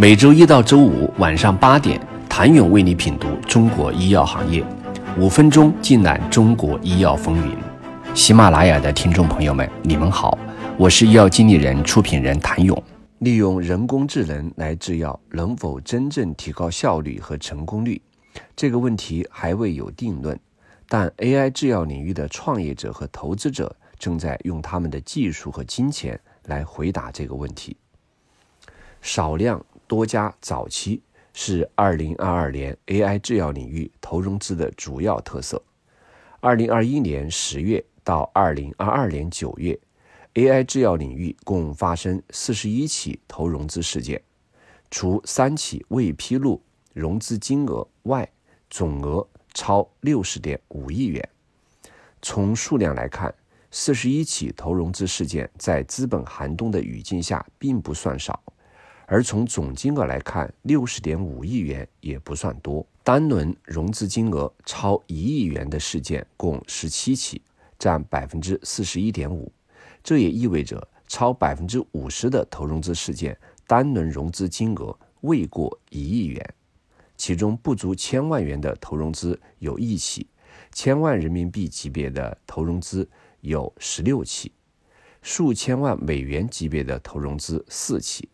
每周一到周五晚上八点，谭勇为你品读中国医药行业，五分钟尽览中国医药风云。喜马拉雅的听众朋友们，你们好，我是医药经理人、出品人谭勇。利用人工智能来制药，能否真正提高效率和成功率？这个问题还未有定论。但 AI 制药领域的创业者和投资者正在用他们的技术和金钱来回答这个问题。少量多家早期是2022年 AI 制药领域投融资的主要特色。2021年10月到2022年9月，AI 制药领域共发生41起投融资事件，除三起未披露融资金额外，总额。超六十点五亿元。从数量来看，四十一起投融资事件在资本寒冬的语境下并不算少；而从总金额来看，六十点五亿元也不算多。单轮融资金额超一亿元的事件共十七起，占百分之四十一点五。这也意味着，超百分之五十的投融资事件单轮融资金额未过一亿元。其中不足千万元的投融资有一起，千万人民币级别的投融资有十六起，数千万美元级别的投融资四起。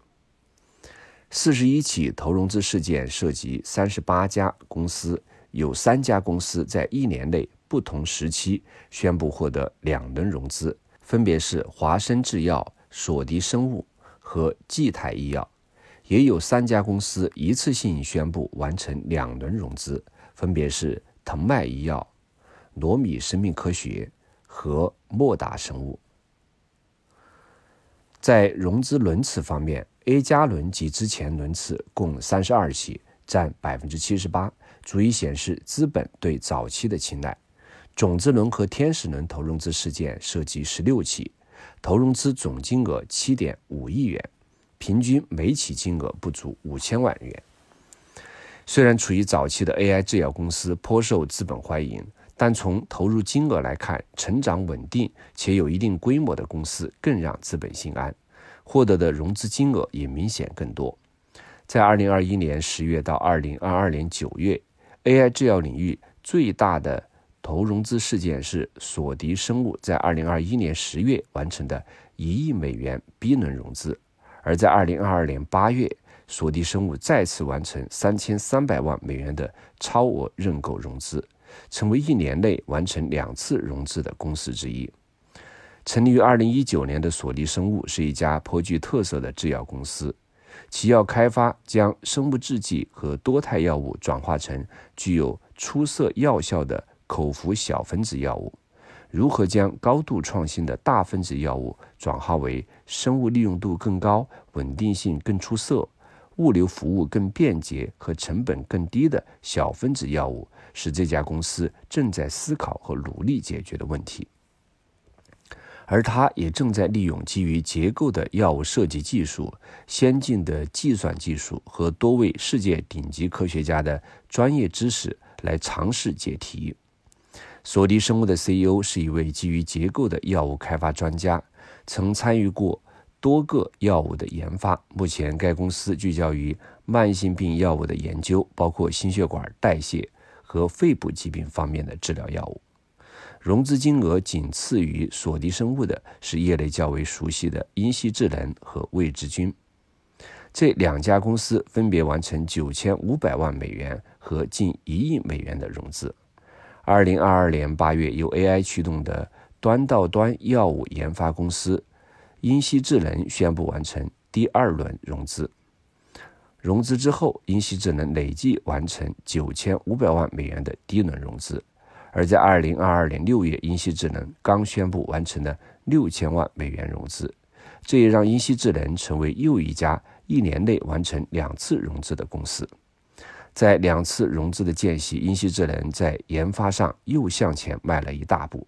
四十一起投融资事件涉及三十八家公司，有三家公司在一年内不同时期宣布获得两轮融资，分别是华生制药、索迪生物和济泰医药。也有三家公司一次性宣布完成两轮融资，分别是腾迈医药、罗米生命科学和莫达生物。在融资轮次方面，A 加轮及之前轮次共三十二起，占百分之七十八，足以显示资本对早期的青睐。种子轮和天使轮投融资事件涉及十六起，投融资总金额七点五亿元。平均每起金额不足五千万元。虽然处于早期的 AI 制药公司颇受资本欢迎，但从投入金额来看，成长稳定且有一定规模的公司更让资本心安，获得的融资金额也明显更多。在二零二一年十月到二零二二年九月，AI 制药领域最大的投融资事件是索迪生物在二零二一年十月完成的一亿美元 B 轮融资。而在二零二二年八月，索迪生物再次完成三千三百万美元的超额认购融资，成为一年内完成两次融资的公司之一。成立于二零一九年的索尼生物是一家颇具特色的制药公司，其药开发将生物制剂和多肽药物转化成具有出色药效的口服小分子药物。如何将高度创新的大分子药物转化为生物利用度更高、稳定性更出色、物流服务更便捷和成本更低的小分子药物，是这家公司正在思考和努力解决的问题。而它也正在利用基于结构的药物设计技术、先进的计算技术和多位世界顶级科学家的专业知识来尝试解题。索迪生物的 CEO 是一位基于结构的药物开发专家，曾参与过多个药物的研发。目前，该公司聚焦于慢性病药物的研究，包括心血管代谢和肺部疾病方面的治疗药物。融资金额仅次于索迪生物的是业内较为熟悉的英熙智能和魏之君。这两家公司分别完成九千五百万美元和近一亿美元的融资。二零二二年八月，由 AI 驱动的端到端药物研发公司英熙智能宣布完成第二轮融资。融资之后，英熙智能累计完成九千五百万美元的第一轮融资。而在二零二二年六月，英熙智能刚宣布完成了六千万美元融资，这也让英熙智能成为又一家一年内完成两次融资的公司。在两次融资的间隙，英熙智能在研发上又向前迈了一大步。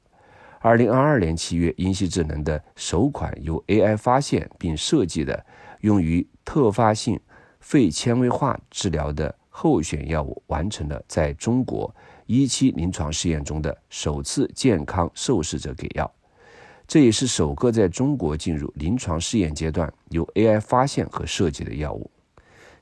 二零二二年七月，英熙智能的首款由 AI 发现并设计的用于特发性肺纤维化治疗的候选药物完成了在中国一期临床试验中的首次健康受试者给药，这也是首个在中国进入临床试验阶段由 AI 发现和设计的药物。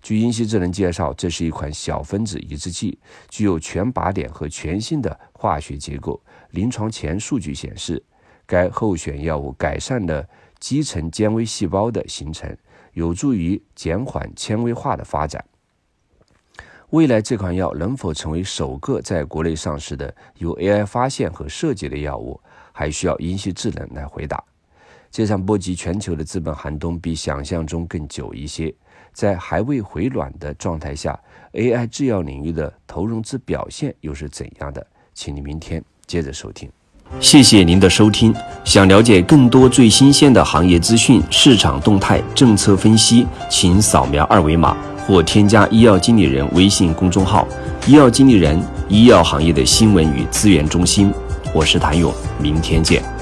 据英熙智能介绍，这是一款小分子抑制剂，具有全靶点和全新的化学结构。临床前数据显示，该候选药物改善了基层纤维细胞的形成，有助于减缓纤维化的发展。未来这款药能否成为首个在国内上市的由 AI 发现和设计的药物，还需要英熙智能来回答。这场波及全球的资本寒冬比想象中更久一些。在还未回暖的状态下，AI 制药领域的投融资表现又是怎样的？请你明天接着收听。谢谢您的收听。想了解更多最新鲜的行业资讯、市场动态、政策分析，请扫描二维码或添加医药经理人微信公众号“医药经理人”——医药行业的新闻与资源中心。我是谭勇，明天见。